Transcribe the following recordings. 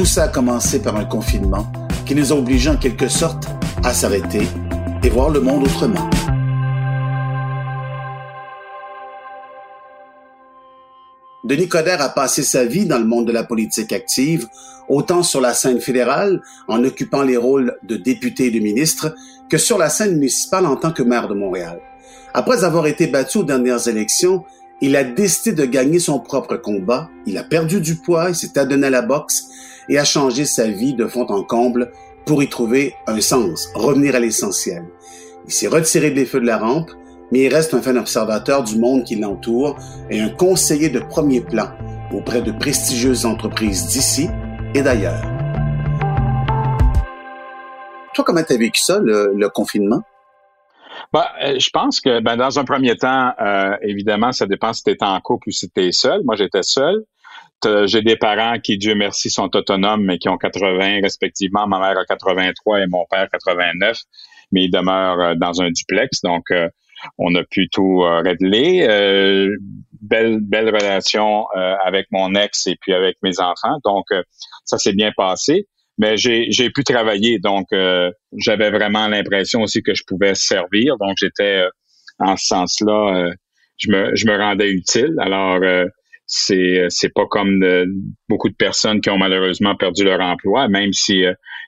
Tout ça a commencé par un confinement qui nous a obligés en quelque sorte à s'arrêter et voir le monde autrement. Denis Coderre a passé sa vie dans le monde de la politique active, autant sur la scène fédérale, en occupant les rôles de député et de ministre, que sur la scène municipale en tant que maire de Montréal. Après avoir été battu aux dernières élections, il a décidé de gagner son propre combat, il a perdu du poids, il s'est adonné à la boxe et a changé sa vie de fond en comble pour y trouver un sens, revenir à l'essentiel. Il s'est retiré des feux de la rampe, mais il reste un fin observateur du monde qui l'entoure et un conseiller de premier plan auprès de prestigieuses entreprises d'ici et d'ailleurs. Toi, comment t'as vécu ça, le, confinement? Ben, euh, je pense que ben, dans un premier temps, euh, évidemment, ça dépend si tu en couple ou si tu seul. Moi, j'étais seul. J'ai des parents qui, Dieu merci, sont autonomes, mais qui ont 80 respectivement. Ma mère a 83 et mon père 89, mais ils demeurent euh, dans un duplex. Donc, on a pu tout euh, régler. Euh, belle belle relation euh, avec mon ex et puis avec mes enfants. Donc ça s'est bien passé. Mais j'ai j'ai pu travailler, donc j'avais vraiment l'impression aussi que je pouvais servir. Donc j'étais en ce sens-là, je me je me rendais utile. Alors c'est c'est pas comme beaucoup de personnes qui ont malheureusement perdu leur emploi, même si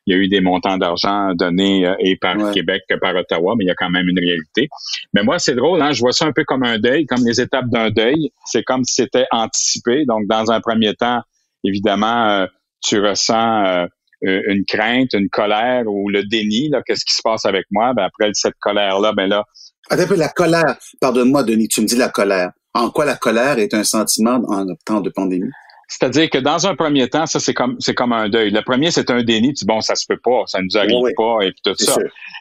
il y a eu des montants d'argent donnés euh, et par Québec que par Ottawa, mais il y a quand même une réalité. Mais moi, c'est drôle, hein, je vois ça un peu comme un deuil, comme les étapes d'un deuil. C'est comme si c'était anticipé. Donc, dans un premier temps, évidemment, euh, tu ressens euh, une crainte, une colère ou le déni. Là, qu'est-ce qui se passe avec moi? Ben après cette colère-là, ben là. Attends un peu la colère. Pardonne-moi, Denis, tu me dis la colère. En quoi la colère est un sentiment en temps de pandémie? C'est-à-dire que dans un premier temps, ça c'est comme c'est comme un deuil. Le premier c'est un déni, tu dis bon ça se peut pas, ça nous arrive pas et puis tout ça.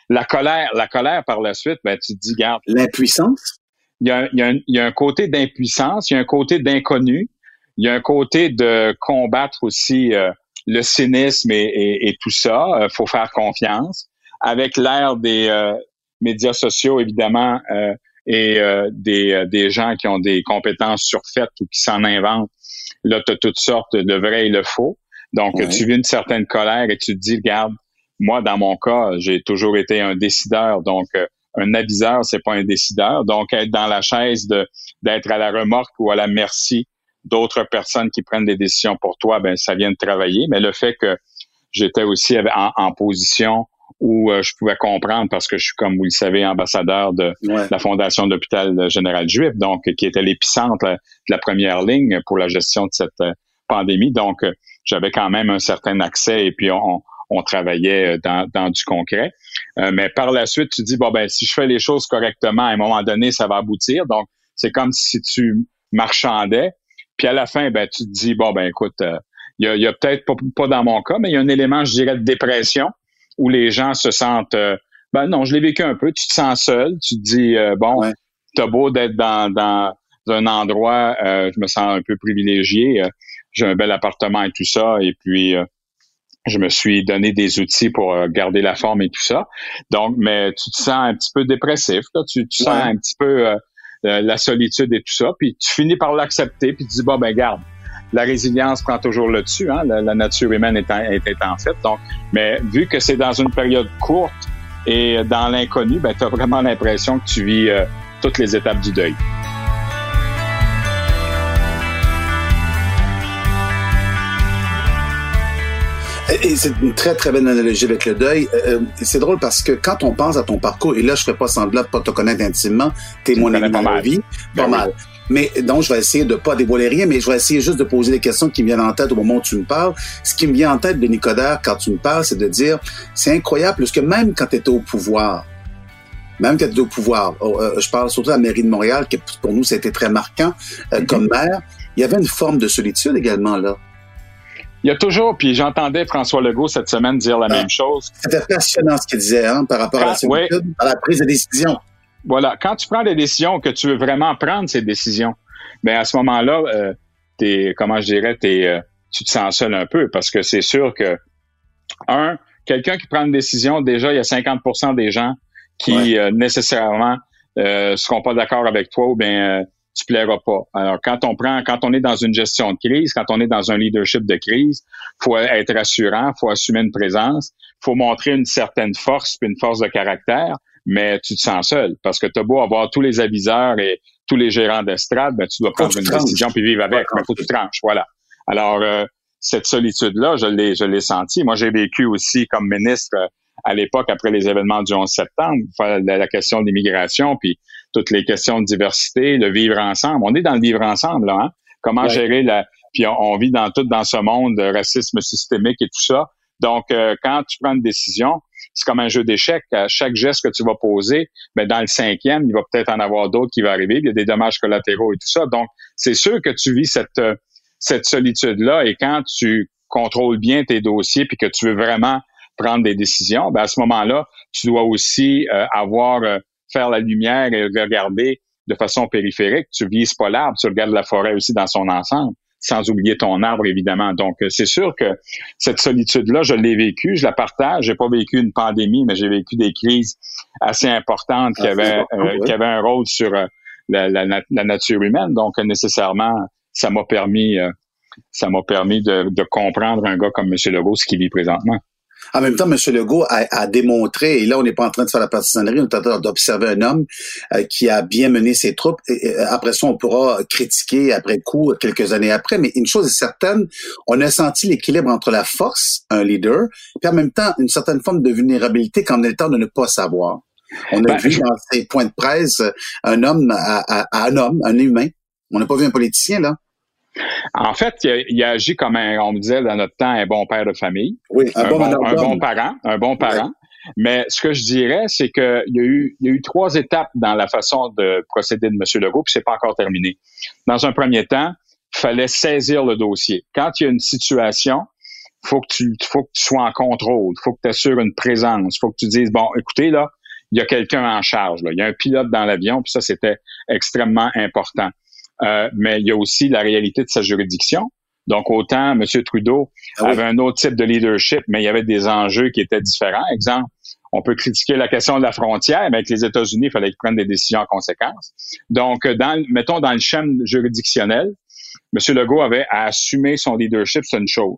La colère, la colère par la suite, ben tu te dis garde. L'impuissance? Il y a, il y, a un, il y a un côté d'impuissance, il y a un côté d'inconnu, il y a un côté de combattre aussi euh, le cynisme et, et, et tout ça. Il euh, faut faire confiance. Avec l'ère des euh, médias sociaux évidemment et des, des gens qui ont des compétences surfaites ou qui s'en inventent Là, tu as toutes sortes de vrai et le faux. Donc, tu vis une certaine colère et tu te dis, regarde, moi, dans mon cas, j'ai toujours été un décideur. Donc, euh, un aviseur, c'est pas un décideur. Donc, être dans la chaise de d'être à la remorque ou à la merci d'autres personnes qui prennent des décisions pour toi, ben ça vient de travailler. Mais le fait que j'étais aussi en, position où euh, je pouvais comprendre parce que je suis, comme vous le savez, ambassadeur de la Fondation d'hôpital général juif, donc qui était l'épicentre de la première ligne pour la gestion de cette euh, pandémie. Donc, euh, j'avais quand même un certain accès et puis on, on travaillait dans, dans, du concret. mais par la suite, tu dis, bon, ben, si je fais les choses correctement, à un moment donné, ça va aboutir. Donc, c'est comme si tu marchandais. Puis à la fin, ben, tu te dis, bon, ben, écoute, il y a, y a peut-être pas, pas, dans mon cas, mais il y a un élément, je dirais, de dépression où les gens se sentent euh, ben non, je l'ai vécu un peu, tu te sens seul, tu te dis euh, bon, t'as beau d'être dans, dans un endroit, euh, je me sens un peu privilégié, j'ai un bel appartement et tout ça, et puis je me suis donné des outils pour garder la forme et tout ça. Donc, mais tu te sens un petit peu dépressif, là, tu, tu sens un petit peu la solitude et tout ça, puis tu finis par l'accepter, puis tu dis bon ben garde, la résilience prend toujours le dessus. Hein? La, nature humaine est, en fait. Donc, mais vu que c'est dans une période courte et dans l'inconnu, ben, tu as vraiment l'impression que tu vis euh, toutes les étapes du deuil. Et c'est une très, très belle analogie avec le deuil. Euh, euh, c'est drôle parce que quand on pense à ton parcours, et là, je fais pas semblant de pas te connaître intimement, t'es mon ami dans la vie, pas ben mal. Mais donc, je vais essayer de pas dévoiler rien, mais je vais essayer juste de poser des questions qui me viennent en tête au moment où tu me parles. Ce qui me vient en tête de Nicodère quand tu me parles, c'est de dire, c'est incroyable, parce que même quand tu étais au pouvoir, même quand tu étais au pouvoir, oh, euh, je parle surtout de la mairie de Montréal, qui pour nous, été très marquant euh, mm-hmm. comme maire, il y avait une forme de solitude également là. Il y a toujours, puis j'entendais François Legault cette semaine dire la ah. même chose. C'était passionnant ce qu'il disait hein, par rapport à, à la prise de décision. Voilà, quand tu prends des décisions, que tu veux vraiment prendre ces décisions, ben à ce moment-là, euh, t'es, comment je dirais, t'es, euh, tu te sens seul un peu parce que c'est sûr que un, quelqu'un qui prend une décision, déjà il y a 50% des gens qui euh, nécessairement euh, seront pas d'accord avec toi ou bien tu plairas pas. Alors, quand on prend, quand on est dans une gestion de crise, quand on est dans un leadership de crise, faut être rassurant, faut assumer une présence, faut montrer une certaine force puis une force de caractère, mais tu te sens seul parce que tu as beau avoir tous les aviseurs et tous les gérants d'estrade, ben, tu dois prendre une décision puis vivre avec. Il faut que tu tranches, voilà. Alors, euh, cette solitude-là, je l'ai, je l'ai senti. Moi, j'ai vécu aussi comme ministre euh, à l'époque, après les événements du 11 septembre, la, question de l'immigration, puis toutes les questions de diversité, le vivre ensemble. On est dans le vivre ensemble, là, hein? Comment gérer la... Puis on, vit dans tout dans ce monde de racisme systémique et tout ça. Donc, euh, quand tu prends une décision, c'est comme un jeu d'échecs. chaque geste que tu vas poser, mais ben, dans le cinquième, il va peut-être en avoir d'autres qui vont arriver. Il y a des dommages collatéraux et tout ça. Donc, c'est sûr que tu vis cette, euh, cette solitude-là et quand tu contrôles bien tes dossiers puis que tu veux vraiment prendre des décisions, ben à ce moment-là, tu dois aussi euh, avoir euh, faire la lumière et regarder de façon périphérique. Tu vises pas l'arbre, tu regardes la forêt aussi dans son ensemble, sans oublier ton arbre évidemment. Donc euh, c'est sûr que cette solitude-là, je l'ai vécue, je la partage. J'ai pas vécu une pandémie, mais j'ai vécu des crises assez importantes qui ah, avaient qui avaient un rôle sur la, la, la, nature humaine. Donc nécessairement, ça m'a permis ça m'a permis de, de comprendre un gars comme M. Legault ce qu'il vit présentement. En même temps, M. Legault a, démontré, et là, on n'est pas en train de faire la partisanerie, on est en train d'observer un homme euh, qui a bien mené ses troupes. Et, après ça, on pourra critiquer après coup, quelques années après, mais une chose est certaine, on a senti l'équilibre entre la force, un leader, puis en même temps, une certaine forme de vulnérabilité a le temps de ne pas savoir. On a ben, vu dans ses points de presse un homme à un homme, un humain. On n'a pas vu un politicien, là. En fait, il a, agi comme un, on me disait dans notre temps, un bon père de famille. Oui, un, bon, parent, un bon parent. Mais ce que je dirais, c'est qu'il y a eu, il y a eu trois étapes dans la façon de procéder de M. Legault, puis c'est pas encore terminé. Dans un premier temps, il fallait saisir le dossier. Quand il y a une situation, faut que tu, faut que tu sois en contrôle, faut que tu assures une présence, faut que tu dises bon, écoutez là, il y a quelqu'un en charge, là. il y a un pilote dans l'avion, puis ça c'était extrêmement important. Euh, mais il y a aussi la réalité de sa juridiction. Donc, autant M. Trudeau ah avait un autre type de leadership, mais il y avait des enjeux qui étaient différents. Exemple, on peut critiquer la question de la frontière, mais avec les États-Unis, il fallait qu'ils prennent des décisions en conséquence. Donc, dans, mettons, dans le champ juridictionnel, M. Legault avait à assumer son leadership, c'est une chose.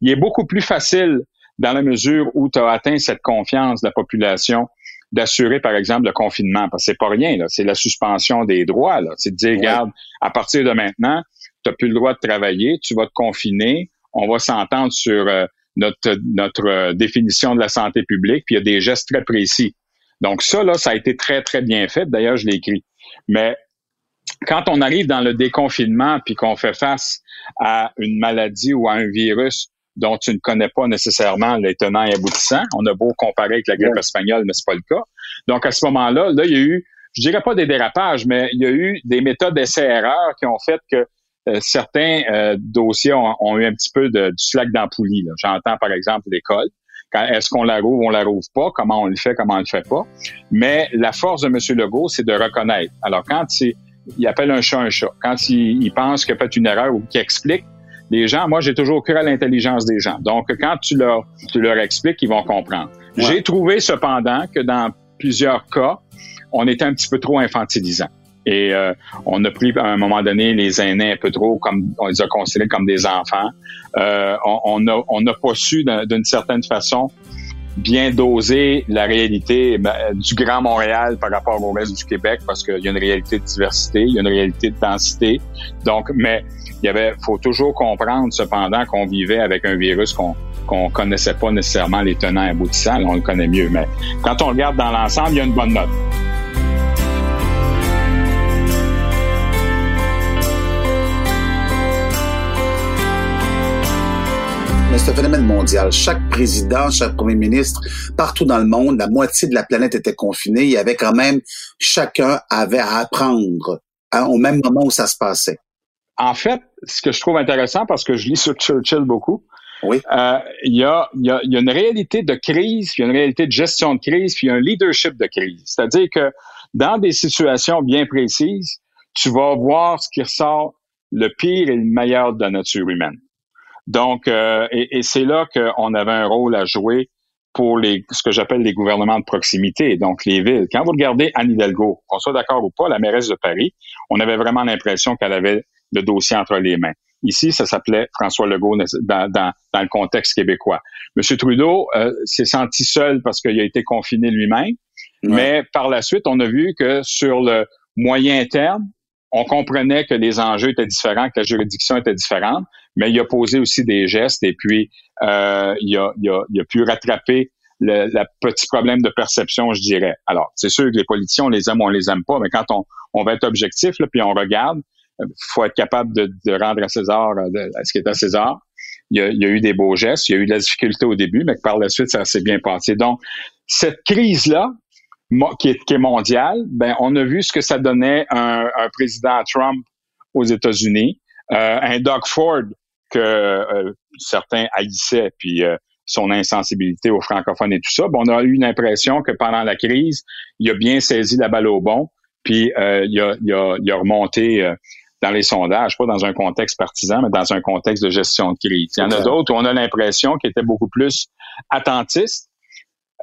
Il est beaucoup plus facile dans la mesure où tu as atteint cette confiance de la population d'assurer, par exemple, le confinement, parce que c'est pas rien, là, c'est la suspension des droits. Là. C'est de dire, regarde, à partir de maintenant, tu n'as plus le droit de travailler, tu vas te confiner, on va s'entendre sur euh, notre, notre euh, définition de la santé publique, puis il y a des gestes très précis. Donc ça, là, ça a été très, très bien fait. D'ailleurs, je l'ai écrit. Mais quand on arrive dans le déconfinement, puis qu'on fait face à une maladie ou à un virus dont tu ne connais pas nécessairement les tenants et aboutissants. On a beau comparer avec la grippe espagnole, mais c'est pas le cas. Donc, à ce moment-là, là, il y a eu, je dirais pas des dérapages, mais il y a eu des méthodes d'essai-erreur qui ont fait que euh, certains euh, dossiers ont, eu un petit peu de, du slack dans J'entends, par exemple, l'école. Est-ce qu'on la rouvre ou on la rouvre pas? Comment on le fait? Comment on le fait pas? Mais la force de M. Legault, c'est de reconnaître. Alors, quand il, il appelle un chat un chat, quand il, il pense qu'il a fait une erreur ou qu'il explique, les gens, moi, j'ai toujours cru à l'intelligence des gens. Donc, quand tu leur, tu leur expliques, ils vont comprendre. J'ai trouvé cependant que dans plusieurs cas, on était un petit peu trop infantilisant. Et euh, on a pris à un moment donné les aînés un peu trop comme on les a considérés comme des enfants. Euh, on n'a on a pas su d'une certaine façon bien doser la réalité ben, du Grand Montréal par rapport au reste du Québec parce qu'il y a une réalité de diversité, il y a une réalité de densité. Donc, mais il y avait, faut toujours comprendre cependant qu'on vivait avec un virus qu'on qu'on connaissait pas nécessairement les tenants aboutissants, on le connaît mieux. Mais quand on regarde dans l'ensemble, il y a une bonne note. C'est un phénomène mondial. Chaque président, chaque premier ministre, partout dans le monde, la moitié de la planète était confinée. Il y avait quand même, chacun avait à apprendre hein, au même moment où ça se passait. En fait, ce que je trouve intéressant, parce que je lis sur Churchill beaucoup, oui. Euh, il, y a, y a, y a une réalité de crise, puis il y a une réalité de gestion de crise, puis il y a un leadership de crise. C'est-à-dire que dans des situations bien précises, tu vas voir ce qui ressort le pire et le meilleur de la nature humaine. Donc, euh, et, et c'est là qu'on avait un rôle à jouer pour les, ce que j'appelle les gouvernements de proximité, donc les villes. Quand vous regardez Anne Hidalgo, qu'on soit d'accord ou pas, la mairesse de Paris, on avait vraiment l'impression qu'elle avait le dossier entre les mains. Ici, ça s'appelait François Legault dans, dans, dans, le contexte québécois. Monsieur Trudeau euh, s'est senti seul parce qu'il a été confiné lui-même, mais par la suite, on a vu que sur le moyen terme, on comprenait que les enjeux étaient différents, que la juridiction était différente, mais il a posé aussi des gestes et puis euh, il, a, il, a, il, a, pu rattraper le, petit problème de perception, je dirais. Alors, c'est sûr que les politiciens, on les aime ou on les aime pas, mais quand on, on va être objectif, là, puis on regarde, il faut être capable de, rendre à César euh, ce qui est à César. Il y, a, il y, a, eu des beaux gestes, il y a eu de la difficulté au début, mais par la suite, ça s'est bien passé. Donc, cette crise-là, qui est, qui est mondiale, ben, on a vu ce que ça donnait un, un président Trump aux États-Unis, euh, un Doug Ford que euh, certains haïssaient, puis son insensibilité aux francophones et tout ça. Bon, on a eu l'impression que pendant la crise, il a bien saisi la balle au bon, puis il, a, il, a, il a remonté dans les sondages, pas dans un contexte partisan, mais dans un contexte de gestion de crise. Il y en a d'autres où on a l'impression qu'ils étaient beaucoup plus attentistes,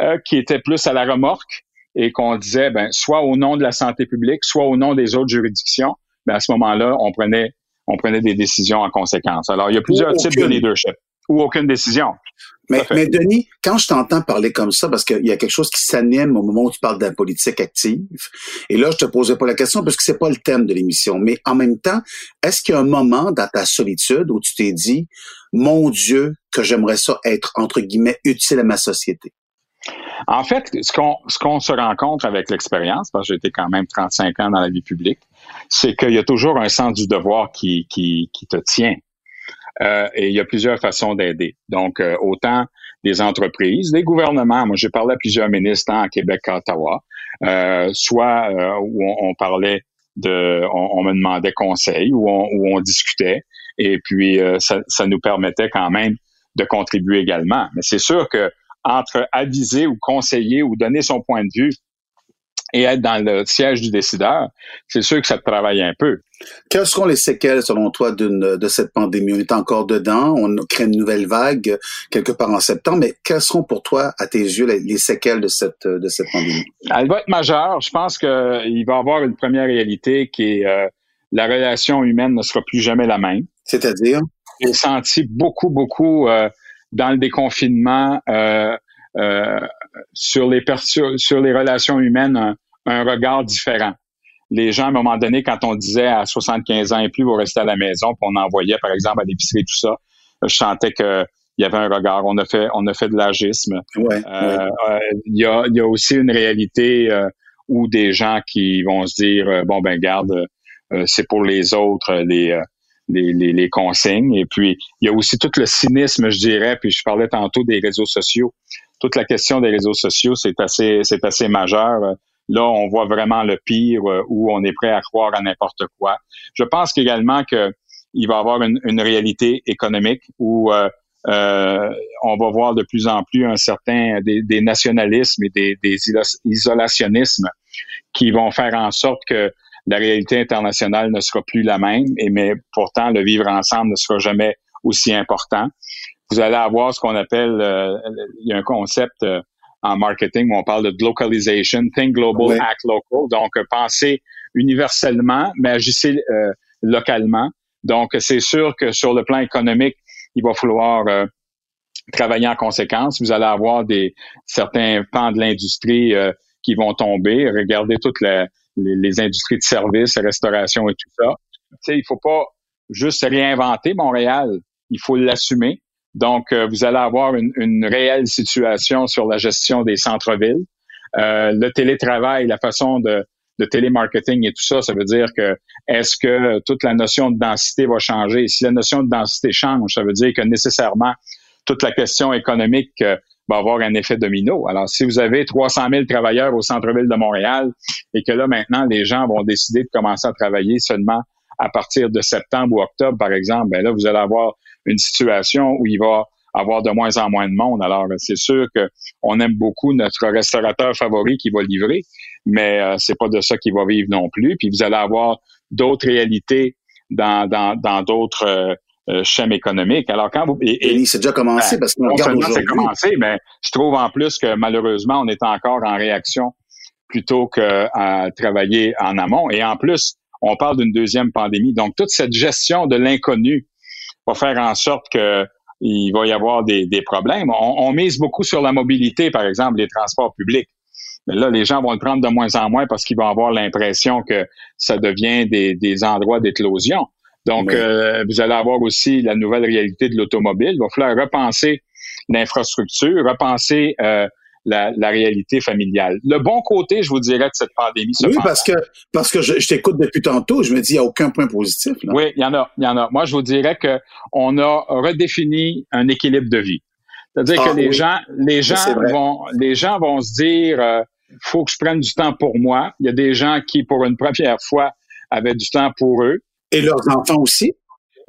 euh, qui étaient plus à la remorque et qu'on disait, ben, soit au nom de la santé publique, soit au nom des autres juridictions, ben, à ce moment-là, on prenait, on prenait des décisions en conséquence. Alors, il y a plusieurs types de leadership ou aucune décision. Mais, mais Denis, quand je t'entends parler comme ça, parce qu'il y a quelque chose qui s'anime au moment où tu parles de la politique active, et là, je te posais pas la question parce que c'est pas le thème de l'émission, mais en même temps, est-ce qu'il y a un moment dans ta solitude où tu t'es dit, mon Dieu, que j'aimerais ça être, entre guillemets, utile à ma société? En fait, ce qu'on ce qu'on se rencontre avec l'expérience, parce que j'ai été quand même 35 ans dans la vie publique, c'est qu'il y a toujours un sens du devoir qui, qui, qui te tient. Euh, et il y a plusieurs façons d'aider. Donc, euh, autant des entreprises, des gouvernements. Moi, j'ai parlé à plusieurs ministres en Québec à Ottawa, euh, soit où on, parlait de, on, me demandait conseil, où on, on discutait, et puis ça, ça nous permettait quand même de contribuer également. Mais c'est sûr que entre aviser ou conseiller ou donner son point de vue et être dans le siège du décideur, c'est sûr que ça te travaille un peu. Quelles seront les séquelles, selon toi, de cette pandémie? On est encore dedans, on crée une nouvelle vague quelque part en septembre, mais quelles seront pour toi, à tes yeux, les, séquelles de cette, de cette pandémie? Elle va être majeure. Je pense qu'il va y avoir une première réalité qui est euh, la relation humaine ne sera plus jamais la même. C'est-à-dire? J'ai senti beaucoup, beaucoup euh, dans le déconfinement euh sur les sur les relations humaines un, regard différent. Les gens, à un moment donné, quand on disait à 75 ans et plus, vous restez à la maison, puis on envoyait, par exemple, à l'épicerie, tout ça, je sentais que il y avait un regard. On a fait, on a fait de l'agisme. Ouais, euh, il, y a, il y a aussi une réalité euh, où des gens qui vont se dire, euh, bon ben garde, c'est pour les autres les, les, les, les, consignes. Et puis il y a aussi tout le cynisme, je dirais. Puis je parlais tantôt des réseaux sociaux toute la question des réseaux sociaux, c'est assez, c'est assez majeur. Là, on voit vraiment le pire euh, où on est prêt à croire à n'importe quoi. Je pense également que il va y avoir une, réalité économique où euh, euh, on va voir de plus en plus un certain des, des nationalismes et des, des, isolationnismes qui vont faire en sorte que la réalité internationale ne sera plus la même, et mais pourtant le vivre ensemble ne sera jamais aussi important vous allez avoir ce qu'on appelle, euh, il y a un concept euh, en marketing où on parle de localization, think global, act local. Donc, euh, pensez universellement, mais agissez localement. Donc, c'est sûr que sur le plan économique, il va falloir travailler en conséquence. Vous allez avoir des certains pans de l'industrie qui vont tomber. Regardez toutes les, les, industries de services, restauration et tout ça. Tu sais, il faut pas juste réinventer Montréal. Il faut l'assumer. Donc, euh, vous allez avoir une, réelle situation sur la gestion des centres-villes. Euh, le télétravail, la façon de, de télémarketing et tout ça, ça veut dire que est-ce que toute la notion de densité va changer? si la notion de densité change, ça veut dire que nécessairement toute la question économique euh, va avoir un effet domino. Alors, si vous avez 300 000 travailleurs au centre-ville de Montréal et que là, maintenant, les gens vont décider de commencer à travailler seulement à partir de septembre ou octobre, par exemple, ben là, vous allez avoir une situation où il va avoir de moins en moins de monde. Alors, c'est sûr que on aime beaucoup notre restaurateur favori qui va livrer, mais euh, c'est pas de ça qu'il va vivre non plus. Puis vous allez avoir d'autres réalités dans dans d'autres euh, euh, schèmes économiques. Alors quand vous et, c'est déjà commencé ben, parce non seulement c'est commencé, mais je trouve en plus que malheureusement on est encore en réaction plutôt qu'à travailler en amont. Et en plus, on parle d'une deuxième pandémie. Donc toute cette gestion de l'inconnu va faire en sorte que il va y avoir des, des problèmes. On, on, mise beaucoup sur la mobilité, par exemple, les transports publics. Mais là, les gens vont le prendre de moins en moins parce qu'ils vont avoir l'impression que ça devient des, des endroits d'éclosion. Donc, euh, vous allez avoir aussi la nouvelle réalité de l'automobile. Il va falloir repenser l'infrastructure, repenser euh, la, la, réalité familiale. Le bon côté, je vous dirais, de cette pandémie. Oui, parce que parce que je, je t'écoute depuis tantôt, je me dis il n'y a aucun point positif. Là. Oui, il y en a, il y en a. Moi, je vous dirais que on a redéfini un équilibre de vie. C'est-à-dire que ah les gens, les gens vont, les gens vont se dire, euh, faut que je prenne du temps pour moi. Il y a des gens qui, pour une première fois, avaient du temps pour eux. Et leurs enfants aussi?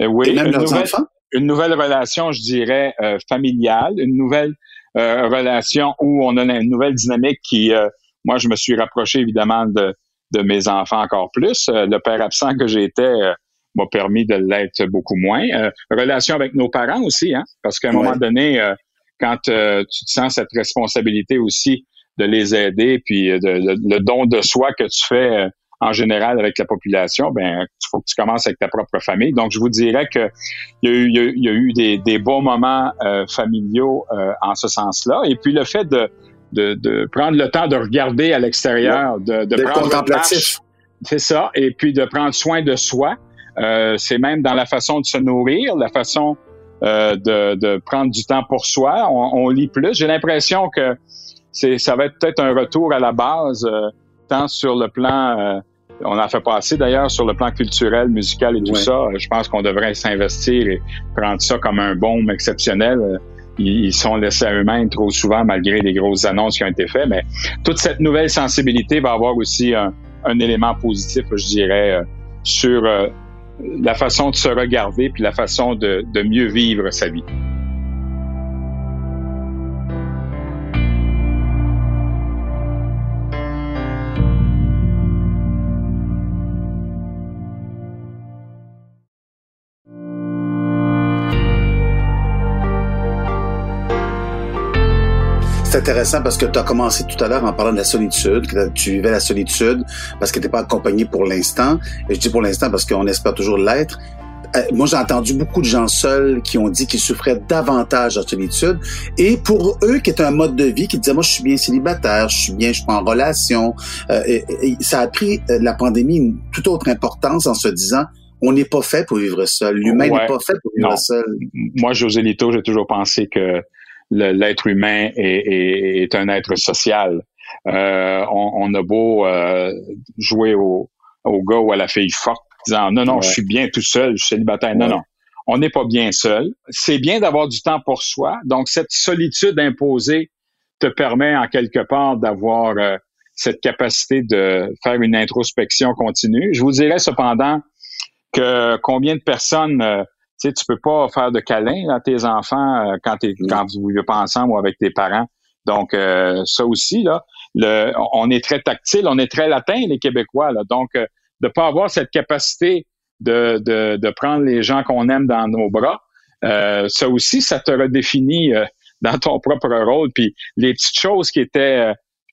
Euh, oui, Et même leurs nouvelle, enfants? Une nouvelle relation, je dirais, euh, familiale, une nouvelle relation où on a une nouvelle dynamique qui, euh, moi, je me suis rapproché évidemment de, de mes enfants encore plus. Euh, le père absent que j'étais m'a permis de l'être beaucoup moins. relation avec nos parents aussi, hein, parce qu'à un moment donné, quand tu te sens cette responsabilité aussi de les aider, puis de, le don de soi que tu fais en général avec la population, ben il faut que tu commences avec ta propre famille. Donc, je vous dirais que il y a eu, il y a eu des, des, bons moments euh, familiaux euh, en ce sens-là. Et puis le fait de, de, de, prendre le temps de regarder à l'extérieur, de, de prendre contemplatif. C'est ça. Et puis de prendre soin de soi. Euh, c'est même dans la façon de se nourrir, la façon euh, de, de, prendre du temps pour soi. On, on lit plus. J'ai l'impression que c'est, ça va être peut-être un retour à la base, euh, tant sur le plan on en fait pas assez d'ailleurs sur le plan culturel, musical et tout ça. Je pense qu'on devrait s'investir et prendre ça comme un baume exceptionnel. Ils sont laissés à eux-mêmes trop souvent malgré les grosses annonces qui ont été faites. Mais toute cette nouvelle sensibilité va avoir aussi un, élément positif, je dirais, euh, sur euh, la façon de se regarder puis la façon de mieux vivre sa vie. C'est intéressant parce que tu as commencé tout à l'heure en parlant de la solitude, que tu vivais la solitude parce que tu pas accompagné pour l'instant. Et je dis pour l'instant parce qu'on espère toujours l'être. Euh, moi, j'ai entendu beaucoup de gens seuls qui ont dit qu'ils souffraient davantage de solitude. Et pour eux, qui est un mode de vie, qui disaient, moi, je suis bien célibataire, je suis bien, je suis pas en relation. Euh, et, ça a pris euh, la pandémie une toute autre importance en se disant, on n'est pas fait pour vivre seul. L'humain n'est pas fait pour vivre seul. Moi, José Lito, j'ai toujours pensé que l'être humain est, est, un être social. Euh, on, a beau euh, jouer au, au, gars ou à la fille forte, disant non, non, je suis bien tout seul, je suis célibataire. Non, non, on n'est pas bien seul. C'est bien d'avoir du temps pour soi. Donc, cette solitude imposée te permet en quelque part d'avoir euh, cette capacité de faire une introspection continue. Je vous dirais cependant que combien de personnes tu sais, tu peux pas faire de câlin à tes enfants euh, quand, es, quand vous vivez pas ensemble ou avec tes parents. Donc, euh, ça aussi, là, le, on est très tactile, on est très latin, les Québécois. Là, donc, euh, de pas avoir cette capacité de, de, de prendre les gens qu'on aime dans nos bras, ça aussi, ça te redéfinit dans ton propre rôle. Puis les petites choses qui étaient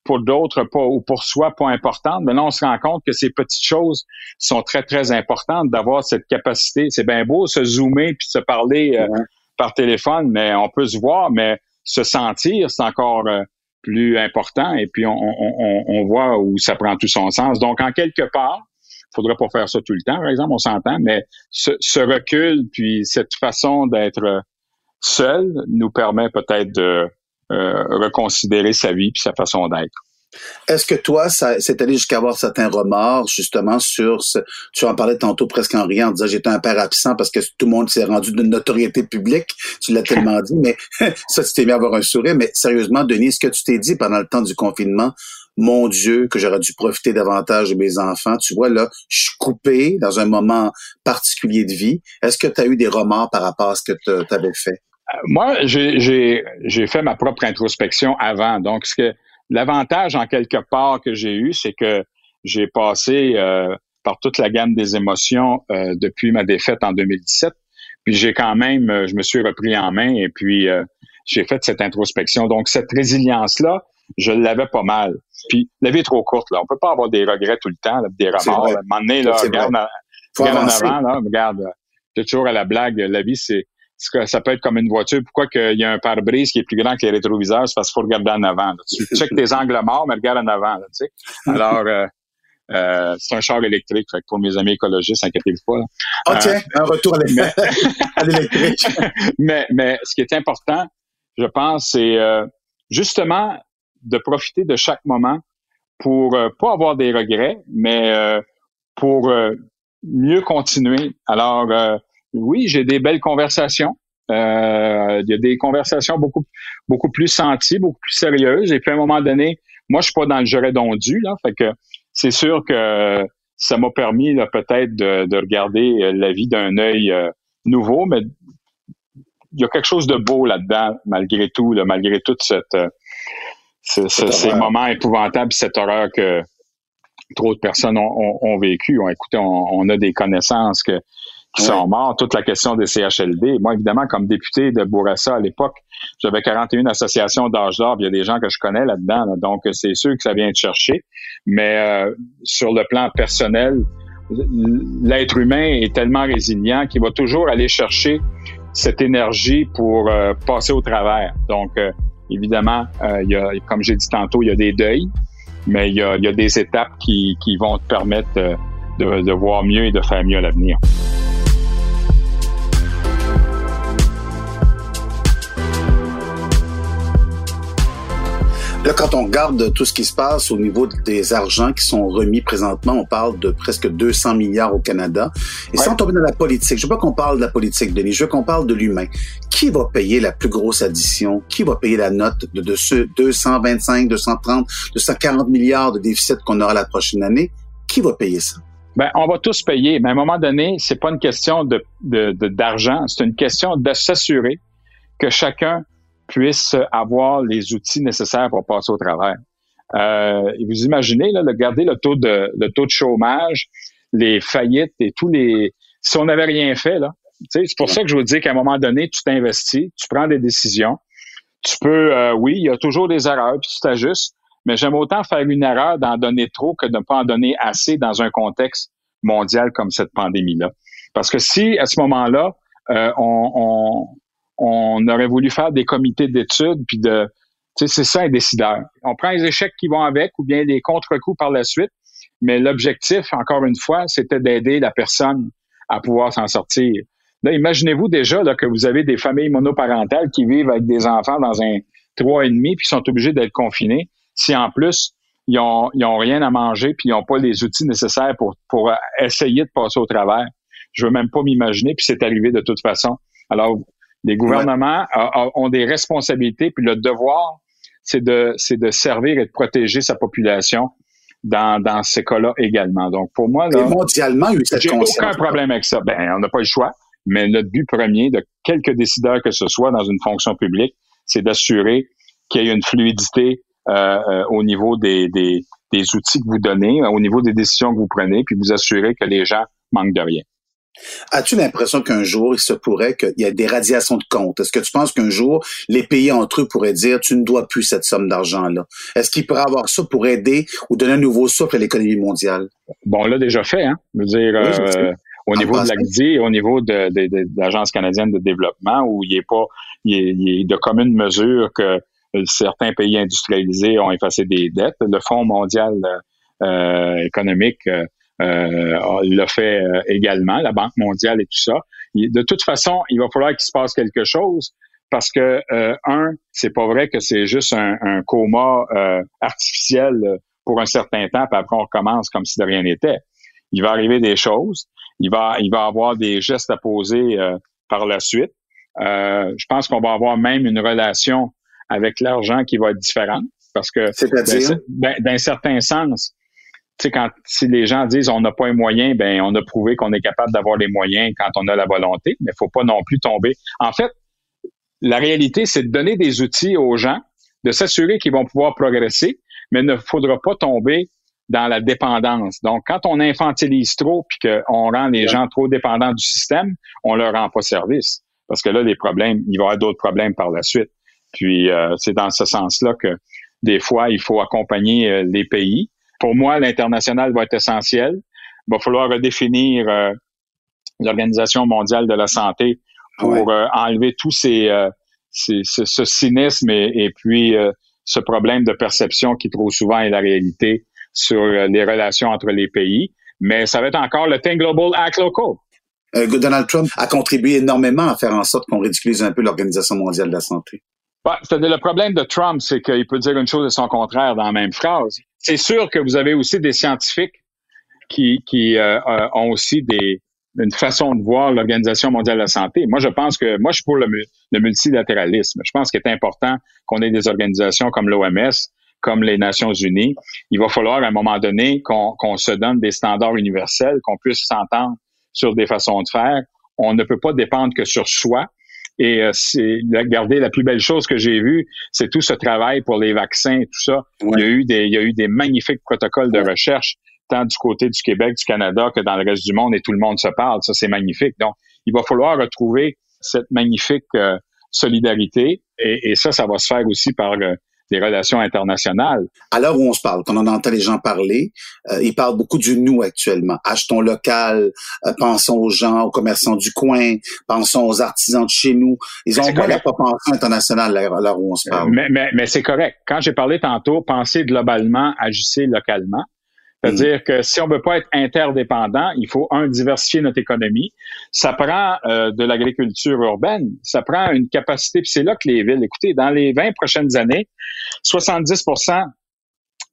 pour d'autres pas ou pour soi pas importantes, mais là on se rend compte que ces petites choses sont très très importantes d'avoir cette capacité. C'est bien beau se zoomer puis se parler euh, par téléphone, mais on peut se voir, mais se sentir c'est encore euh, plus important et puis on, on, on, voit où ça prend tout son sens. Donc en quelque part, faudrait pas faire ça tout le temps, par exemple, on s'entend, mais ce, ce, recul puis cette façon d'être seul nous permet peut-être de euh, reconsidérer sa vie puis sa façon d'être. Est-ce que toi, ça c'est allé jusqu'à avoir certains remords, justement, sur ce, tu en parlais tantôt presque en riant, en disant j'étais un père absent parce que tout le monde s'est rendu de notoriété publique, tu l'as tellement dit, mais ça, tu t'es mis à avoir un sourire, mais sérieusement, Denis, ce que tu t'es dit pendant le temps du confinement, mon Dieu, que j'aurais dû profiter davantage de mes enfants, tu vois, là, je suis coupé dans un moment particulier de vie. Est-ce que tu as eu des remords par rapport à ce que tu avais fait? Moi, j'ai fait ma propre introspection avant. Donc, ce que l'avantage en quelque part que j'ai eu, c'est que j'ai passé euh, par toute la gamme des émotions euh, depuis ma défaite en 2017. Puis j'ai quand même, euh, je me suis repris en main et puis j'ai fait cette introspection. Donc, cette résilience-là, je l'avais pas mal. Puis la vie est trop courte, là. On peut pas avoir des regrets tout le temps, des remords. À un moment donné, là, regarde, regarde en avant, là, regarde. toujours à la blague, la vie, c'est ça peut être comme une voiture. Pourquoi qu'il y a un pare-brise qui est plus grand que les rétroviseurs? C'est parce qu'il faut regarder en avant. Tu checkes tes angles morts, mais regarde en avant. tu sais. Alors, euh, euh, c'est un char électrique. Fait que pour mes amis écologistes, inquiétez-vous pas. Ah, tiens, euh, un retour à l'électrique. mais, mais ce qui est important, je pense, c'est justement de profiter de chaque moment pour pas avoir des regrets, mais pour mieux continuer. Alors, oui, j'ai des belles conversations. Euh, il y a des conversations beaucoup beaucoup plus senties, beaucoup plus sérieuses. Et puis à un moment donné, moi je suis pas dans le j'aurais dondu là, fait que c'est sûr que ça m'a permis peut-être de, regarder la vie d'un œil euh, nouveau, mais il y a quelque chose de beau là-dedans malgré tout, là, malgré toute cette euh, ces moments épouvantables, cette horreur que trop de personnes ont, vécu, ont écouté, on, a des connaissances que qui sont morts, toute la question des CHLD. Moi, évidemment, comme député de Bourassa à l'époque, j'avais 41 associations d'âge d'or, il y a des gens que je connais là-dedans, donc c'est sûr que ça vient de chercher. Mais euh, sur le plan personnel, l'être humain est tellement résilient qu'il va toujours aller chercher cette énergie pour euh, passer au travers. Donc, euh, évidemment, il y a, comme j'ai dit tantôt, il y a des deuils, mais il y a, il y a des étapes qui, qui vont te permettre de, de voir mieux et de faire mieux à l'avenir. Là, quand on regarde tout ce qui se passe au niveau des argents qui sont remis présentement, on parle de presque 200 milliards au Canada. Et sans tomber dans la politique, je veux pas qu'on parle de la politique, Denis, je veux qu'on parle de l'humain. Qui va payer la plus grosse addition? Qui va payer la note de, de ce 225, 230, 240 milliards de déficit qu'on aura la prochaine année? Qui va payer ça? Ben, on va tous payer, mais à un moment donné, c'est pas une question de, d'argent, c'est une question de s'assurer que chacun puisse avoir les outils nécessaires pour passer au travers. Euh, vous imaginez, là, de garder le taux de, le taux de chômage, les faillites et tous les... Si on n'avait rien fait, là, c'est pour ça que je vous dis qu'à un moment donné, tu t'investis, tu prends des décisions. Tu peux, euh, oui, il y a toujours des erreurs, puis tu t'ajustes, mais j'aime autant faire une erreur d'en donner trop que de ne pas en donner assez dans un contexte mondial comme cette pandémie-là. Parce que si, à ce moment-là, euh, on, on aurait voulu faire des comités d'études, puis de, c'est ça un décideur. On prend les échecs qui vont avec ou bien des contre-coups par la suite, mais l'objectif, encore une fois, c'était d'aider la personne à pouvoir s'en sortir. Là, imaginez-vous déjà là, que vous avez des familles monoparentales qui vivent avec des enfants dans un trois et demi puis sont obligés d'être confinés. Si en plus ils ont, ils rien à manger puis ils n'ont pas les outils nécessaires pour, essayer de passer au travers, je veux même pas m'imaginer puis c'est arrivé de toute façon. Alors les gouvernements ont des responsabilités, puis le devoir, c'est de, c'est de servir et de protéger sa population dans, dans ces cas-là également. Donc, pour moi, là, mondialement, il j'ai aucun problème avec ça. Ben, on n'a pas le choix, mais notre but premier de quelques décideurs que ce soit dans une fonction publique, c'est d'assurer qu'il y ait une fluidité euh, euh, au niveau des, des, des outils que vous donnez, au niveau des décisions que vous prenez, puis vous assurer que les gens manquent de rien. As-tu l'impression qu'un jour, il se pourrait qu'il y ait des radiations de comptes? Est-ce que tu penses qu'un jour, les pays entre eux pourraient dire, tu ne dois plus cette somme d'argent-là? Est-ce qu'il pourrait avoir ça pour aider ou donner un nouveau souffle à l'économie mondiale? Bon, on l'a déjà fait, hein? Je veux dire, euh, au niveau de l'ACDI, au niveau de, l'Agence canadienne de développement, où il n'est pas, il est, de commune mesure que certains pays industrialisés ont effacé des dettes. Le Fonds mondial euh, économique euh, euh, l'a fait euh, également, la Banque mondiale et tout ça. de toute façon, il va falloir qu'il se passe quelque chose parce que euh, un, c'est pas vrai que c'est juste un, coma euh, artificiel pour un certain temps, puis après on recommence comme si de rien n'était. Il va arriver des choses, il va il va avoir des gestes à poser par la suite. je pense qu'on va avoir même une relation avec l'argent qui va être différente parce que d'un certain sens, sais, quand si les gens disent on n'a pas les moyens, ben on a prouvé qu'on est capable d'avoir les moyens quand on a la volonté, mais il faut pas non plus tomber. En fait, la réalité, c'est de donner des outils aux gens, de s'assurer qu'ils vont pouvoir progresser, mais il ne faudra pas tomber dans la dépendance. Donc, quand on infantilise trop puis qu'on rend les gens trop dépendants du système, on leur rend pas service. Parce que là, les problèmes, il va y avoir d'autres problèmes par la suite. Puis, euh, c'est dans ce sens-là que des fois, il faut accompagner euh, les pays. Pour moi, l'international va être essentiel. Il va falloir redéfinir euh, l'Organisation mondiale de la santé pour enlever tous ces, ce, cynisme et, et puis ce problème de perception qui trop souvent est la réalité sur euh, les relations entre les pays. Mais ça va être encore le Think Global Act Local. Euh, Donald Trump a contribué énormément à faire en sorte qu'on ridiculise un peu l'Organisation mondiale de la santé. Bah, le problème de Trump, c'est qu'il peut dire une chose et son contraire dans la même phrase. C'est sûr que vous avez aussi des scientifiques qui, qui euh, ont aussi des, une façon de voir l'Organisation mondiale de la santé. Moi, je pense que moi, je suis pour le, le multilatéralisme. Je pense qu'il est important qu'on ait des organisations comme l'OMS comme les Nations Unies, il va falloir à un moment donné qu'on se donne des standards universels, qu'on puisse s'entendre sur des façons de faire. On ne peut pas dépendre que sur soi. Et euh, c'est regardez la plus belle chose que j'ai vue, c'est tout ce travail pour les vaccins et tout ça. Il y a eu des il y a eu des magnifiques protocoles de recherche tant du côté du Québec, du Canada que dans le reste du monde et tout le monde se parle. Ça c'est magnifique. Donc il va falloir retrouver cette magnifique euh, solidarité et, et, ça ça va se faire aussi par euh, des relations internationales. À l'heure où on se parle, quand on entend les gens parler, euh, ils parlent beaucoup du nous actuellement. Achetons local, euh, pensons aux gens, aux commerçants du coin, pensons aux artisans de chez nous. Ils ont pas pensé international à l'heure où on se parle. Mais, mais, mais c'est correct. Quand j'ai parlé tantôt, penser globalement, agissez localement. C'est-à-dire mm. que si on veut pas être interdépendant, il faut, un, diversifier notre économie. Ça prend euh, de l'agriculture urbaine, ça prend une capacité, puis c'est là que les villes, écoutez, dans les 20 prochaines années, 70%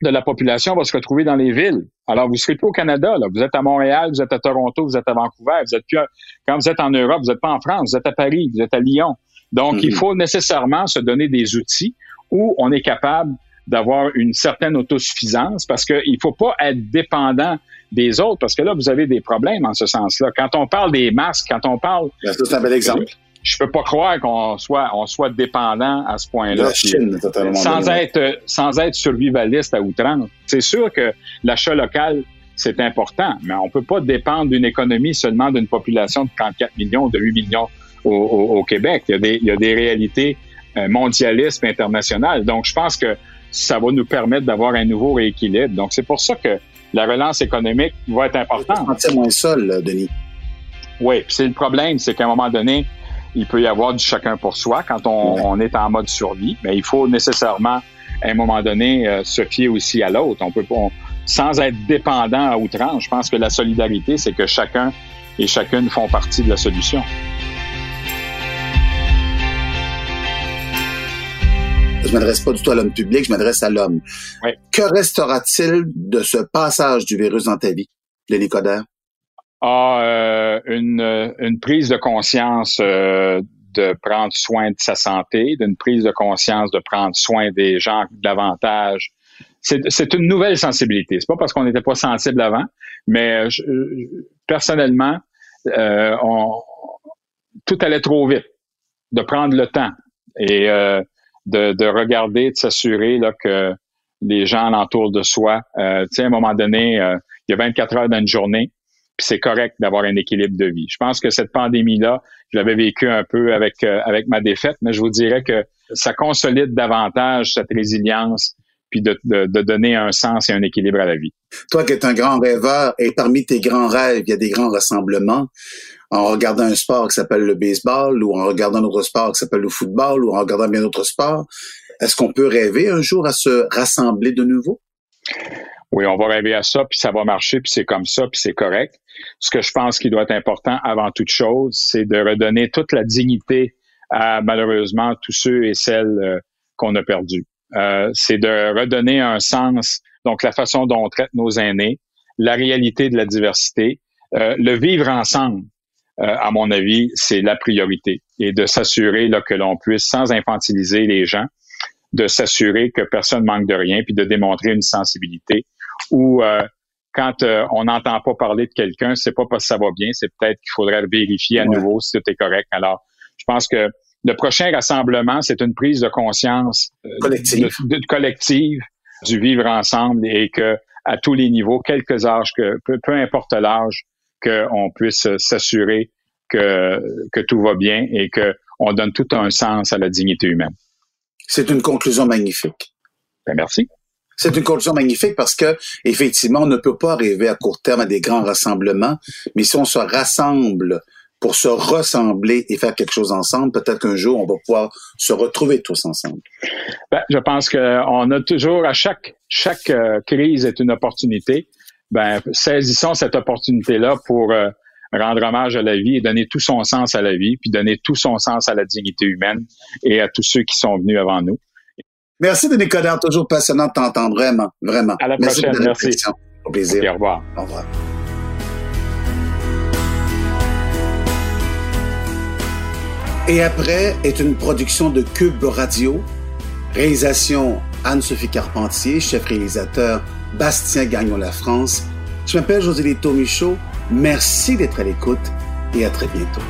de la population va se retrouver dans les villes. Alors, vous ne serez pas au Canada, là. Vous êtes à Montréal, vous êtes à Toronto, vous êtes à Vancouver, vous êtes plus quand vous êtes en Europe, vous n'êtes pas en France, vous êtes à Paris, vous êtes à Lyon. Donc, il mm-hmm. faut nécessairement se donner des outils où on est capable d'avoir une certaine autosuffisance parce qu'il ne faut pas être dépendant des autres parce que là, vous avez des problèmes en ce sens-là. Quand on parle des masques, quand on parle... C'est un bel exemple. Je peux pas croire qu'on soit, on soit dépendant à ce point-là. Sans être, sans être survivaliste à outrance. C'est sûr que l'achat local, c'est important, mais on peut pas dépendre d'une économie seulement d'une population de 34 millions ou de 8 millions au, au, Québec. Il y a des, il y a des réalités euh, mondialisme international. Donc, je pense que ça va nous permettre d'avoir un nouveau rééquilibre. Donc, c'est pour ça que la relance économique va être importante. C'est moins seul, Denis. Oui, c'est le problème, c'est qu'à un moment donné, il peut y avoir du chacun pour soi quand on, est en mode survie, mais il faut nécessairement, à un moment donné, euh, se fier aussi à l'autre. On peut pas, sans être dépendant à outrance, je pense que la solidarité, c'est que chacun et chacune font partie de la solution. Je m'adresse pas du tout à l'homme public, je m'adresse à l'homme. Que restera-t-il de ce passage du virus dans ta vie, Lenny Coder? Ah, euh, une, une, prise de conscience euh, de prendre soin de sa santé, d'une prise de conscience de prendre soin des gens davantage. C'est une nouvelle sensibilité. C'est pas parce qu'on n'était pas sensible avant, mais personnellement, euh, on, tout allait trop vite. De prendre le temps et euh, de, de regarder, de s'assurer là, que les gens alentour de soi, euh, tu sais, à un moment donné, euh, il y a 24 heures dans une journée, puis c'est correct d'avoir un équilibre de vie. Je pense que cette pandémie-là, je l'avais vécu un peu avec euh, avec ma défaite, mais je vous dirais que ça consolide davantage cette résilience puis de, de, de, donner un sens et un équilibre à la vie. Toi qui es un grand rêveur et parmi tes grands rêves, il y a des grands rassemblements en regardant un sport qui s'appelle le baseball ou en regardant un autre sport qui s'appelle le football ou en regardant bien d'autres sports. Est-ce qu'on peut rêver un jour à se rassembler de nouveau? Oui, on va rêver à ça, puis ça va marcher, puis c'est comme ça, puis c'est correct. Ce que je pense qui doit être important avant toute chose, c'est de redonner toute la dignité à malheureusement tous ceux et celles euh, qu'on a perdus. Euh, c'est de redonner un sens, donc la façon dont on traite nos aînés, la réalité de la diversité, euh, le vivre ensemble. Euh, à mon avis, c'est la priorité. Et de s'assurer que l'on puisse, sans infantiliser les gens, de s'assurer que personne manque de rien, puis de démontrer une sensibilité. Ou euh, quand euh, on n'entend pas parler de quelqu'un, c'est pas parce que ça va bien, c'est peut-être qu'il faudrait vérifier à nouveau si tout est correct. Alors, je pense que le prochain rassemblement, c'est une prise de conscience collective. collective du vivre ensemble et que à tous les niveaux, quelques âges, que peu, peu importe l'âge, qu'on puisse s'assurer que, que tout va bien et que on donne tout un sens à la dignité humaine. C'est une conclusion magnifique. Ben, merci. C'est une conclusion magnifique parce que, effectivement, on ne peut pas arriver à court terme à des grands rassemblements, mais si on se rassemble pour se ressembler et faire quelque chose ensemble, peut-être qu'un jour, on va pouvoir se retrouver tous ensemble. Ben, je pense qu'on a toujours, à chaque, chaque euh, crise est une opportunité. Ben, saisissons cette opportunité-là pour euh, rendre hommage à la vie et donner tout son sens à la vie, puis donner tout son sens à la dignité humaine et à tous ceux qui sont venus avant nous. Merci Denis Coderre, toujours passionnant de t'entendre, vraiment, vraiment. À la prochaine, merci. Au plaisir. au revoir. Au revoir. Et après est une production de Cube Radio, réalisation Anne-Sophie Carpentier, chef réalisateur Bastien Gagnon La France. Je m'appelle José Lito Michaud. Merci d'être à l'écoute et à très bientôt.